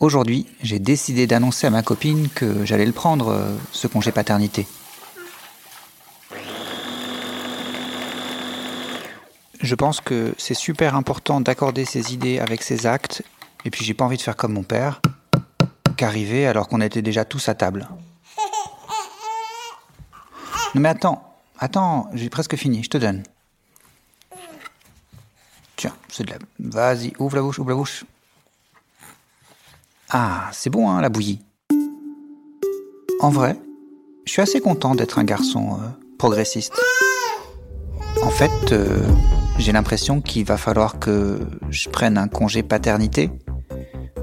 aujourd'hui, j'ai décidé d'annoncer à ma copine que j'allais le prendre, euh, ce congé paternité. Je pense que c'est super important d'accorder ses idées avec ses actes, et puis j'ai pas envie de faire comme mon père, qu'arriver alors qu'on était déjà tous à table. Non mais attends, attends, j'ai presque fini, je te donne. Tiens, c'est de la... Vas-y, ouvre la bouche, ouvre la bouche. Ah, c'est bon, hein, la bouillie. En vrai, je suis assez content d'être un garçon euh, progressiste. En fait, euh, j'ai l'impression qu'il va falloir que je prenne un congé paternité.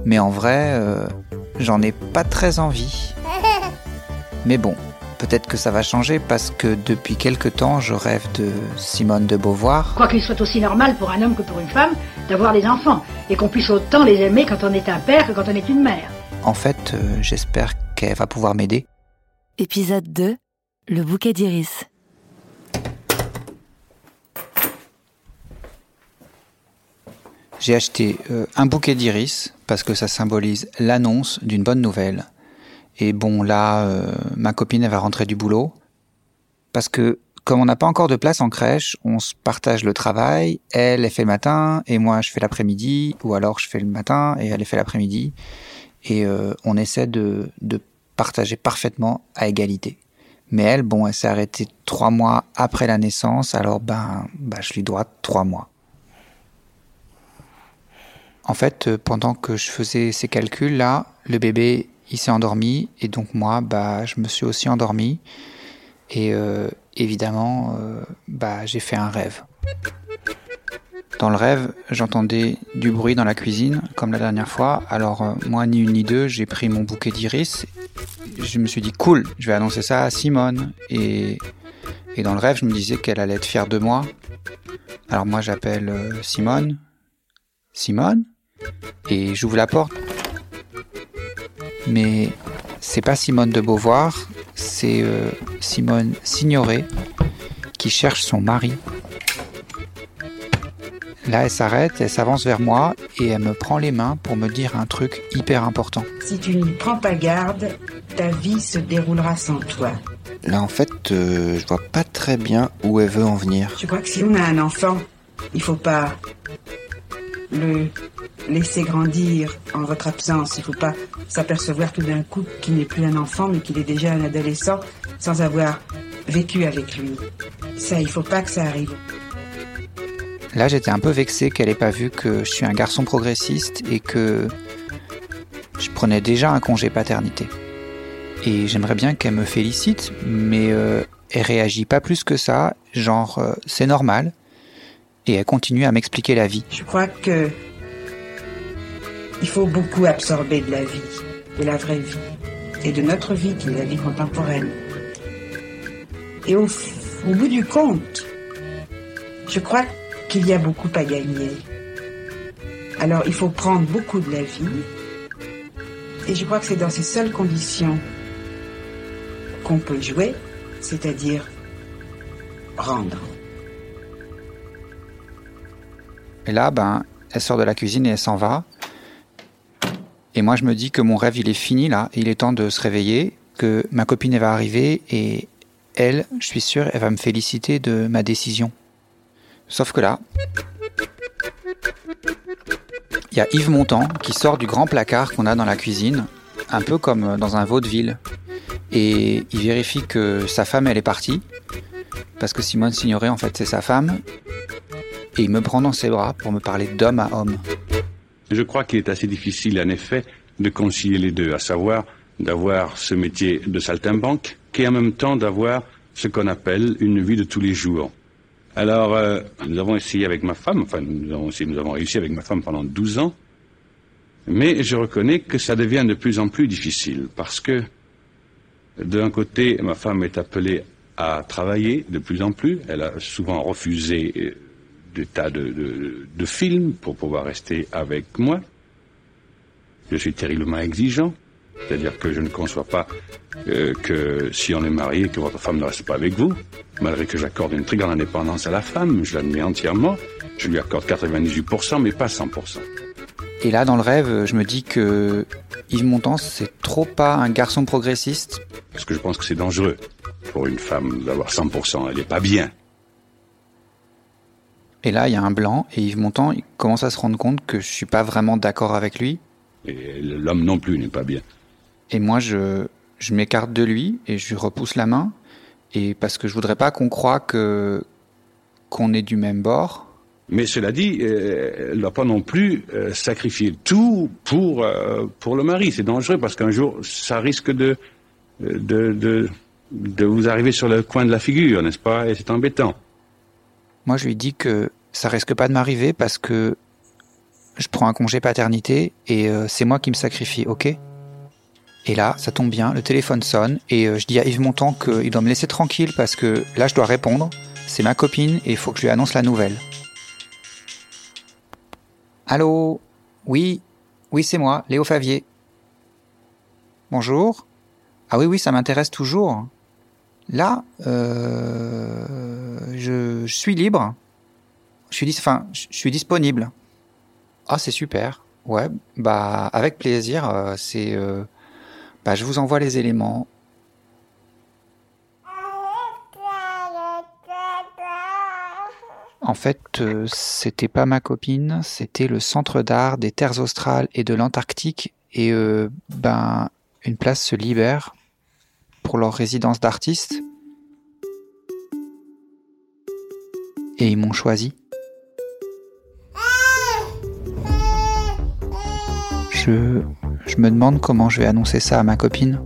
Mais en vrai, euh, j'en ai pas très envie. Mais bon, peut-être que ça va changer parce que depuis quelque temps, je rêve de Simone de Beauvoir. Quoi qu'il soit aussi normal pour un homme que pour une femme d'avoir des enfants et qu'on puisse autant les aimer quand on est un père que quand on est une mère. En fait, euh, j'espère qu'elle va pouvoir m'aider. Épisode 2 Le bouquet d'iris. J'ai acheté euh, un bouquet d'iris parce que ça symbolise l'annonce d'une bonne nouvelle. Et bon, là, euh, ma copine, elle va rentrer du boulot. Parce que, comme on n'a pas encore de place en crèche, on se partage le travail. Elle, elle fait le matin, et moi, je fais l'après-midi. Ou alors, je fais le matin, et elle, fait l'après-midi. Et euh, on essaie de, de partager parfaitement à égalité. Mais elle, bon, elle s'est arrêtée trois mois après la naissance, alors ben, ben je lui dois trois mois. En fait, euh, pendant que je faisais ces calculs-là, le bébé, il s'est endormi, et donc moi, bah, je me suis aussi endormi. Et euh, évidemment, euh, bah, j'ai fait un rêve. Dans le rêve, j'entendais du bruit dans la cuisine, comme la dernière fois. Alors, euh, moi, ni une ni deux, j'ai pris mon bouquet d'iris. Je me suis dit, cool, je vais annoncer ça à Simone. Et, et dans le rêve, je me disais qu'elle allait être fière de moi. Alors, moi, j'appelle Simone. Simone? Et j'ouvre la porte. Mais c'est pas Simone de Beauvoir, c'est euh, Simone Signoret qui cherche son mari. Là, elle s'arrête, elle s'avance vers moi et elle me prend les mains pour me dire un truc hyper important. Si tu n'y prends pas garde, ta vie se déroulera sans toi. Là, en fait, euh, je vois pas très bien où elle veut en venir. Je crois que si on a un enfant, il faut pas le laisser grandir en votre absence. Il faut pas s'apercevoir tout d'un coup qu'il n'est plus un enfant, mais qu'il est déjà un adolescent sans avoir vécu avec lui. Ça, il faut pas que ça arrive. Là, j'étais un peu vexé qu'elle ait pas vu que je suis un garçon progressiste et que je prenais déjà un congé paternité. Et j'aimerais bien qu'elle me félicite, mais euh, elle réagit pas plus que ça, genre euh, c'est normal. Et elle continue à m'expliquer la vie. Je crois que il faut beaucoup absorber de la vie, de la vraie vie, et de notre vie qui est la vie contemporaine. Et au, au bout du compte, je crois qu'il y a beaucoup à gagner. Alors il faut prendre beaucoup de la vie, et je crois que c'est dans ces seules conditions qu'on peut jouer, c'est-à-dire rendre. Et là, ben, elle sort de la cuisine et elle s'en va. Et moi, je me dis que mon rêve, il est fini là. Il est temps de se réveiller, que ma copine, va arriver et elle, je suis sûr, elle va me féliciter de ma décision. Sauf que là, il y a Yves Montand qui sort du grand placard qu'on a dans la cuisine, un peu comme dans un vaudeville. Et il vérifie que sa femme, elle est partie. Parce que Simone Signoret, en fait, c'est sa femme. Et il me prend dans ses bras pour me parler d'homme à homme. Je crois qu'il est assez difficile, en effet, de concilier les deux, à savoir d'avoir ce métier de saltimbanque, et en même temps d'avoir ce qu'on appelle une vie de tous les jours. Alors, euh, nous avons essayé avec ma femme, enfin, nous avons, essayé, nous avons réussi avec ma femme pendant 12 ans, mais je reconnais que ça devient de plus en plus difficile, parce que, d'un côté, ma femme est appelée à travailler de plus en plus, elle a souvent refusé euh, des tas de, de, de films pour pouvoir rester avec moi. Je suis terriblement exigeant, c'est-à-dire que je ne conçois pas euh, que si on est marié, que votre femme ne reste pas avec vous, malgré que j'accorde une très grande indépendance à la femme, je l'admets entièrement, je lui accorde 98%, mais pas 100%. Et là, dans le rêve, je me dis que Yves Montand, c'est trop pas un garçon progressiste. Parce que je pense que c'est dangereux pour une femme d'avoir 100%. Elle n'est pas bien. Et là, il y a un blanc, et Yves Montand il commence à se rendre compte que je suis pas vraiment d'accord avec lui. Et l'homme non plus n'est pas bien. Et moi, je, je m'écarte de lui, et je lui repousse la main, et parce que je voudrais pas qu'on croie que qu'on est du même bord. Mais cela dit, euh, elle ne doit pas non plus euh, sacrifier tout pour, euh, pour le mari. C'est dangereux parce qu'un jour, ça risque de, de, de, de vous arriver sur le coin de la figure, n'est-ce pas? Et c'est embêtant. Moi, je lui dis que ça risque pas de m'arriver parce que je prends un congé paternité et c'est moi qui me sacrifie, ok? Et là, ça tombe bien, le téléphone sonne et je dis à Yves Montand qu'il doit me laisser tranquille parce que là, je dois répondre. C'est ma copine et il faut que je lui annonce la nouvelle. Allô? Oui, oui, c'est moi, Léo Favier. Bonjour. Ah oui, oui, ça m'intéresse toujours. Là, euh, je, suis libre. Je suis, enfin, je suis disponible. Ah, c'est super. Ouais, bah, avec plaisir. Euh, c'est, euh, bah, je vous envoie les éléments. En fait, euh, c'était pas ma copine, c'était le centre d'art des terres australes et de l'Antarctique. Et euh, ben, une place se libère pour leur résidence d'artistes. Et ils m'ont choisi. Je, je me demande comment je vais annoncer ça à ma copine.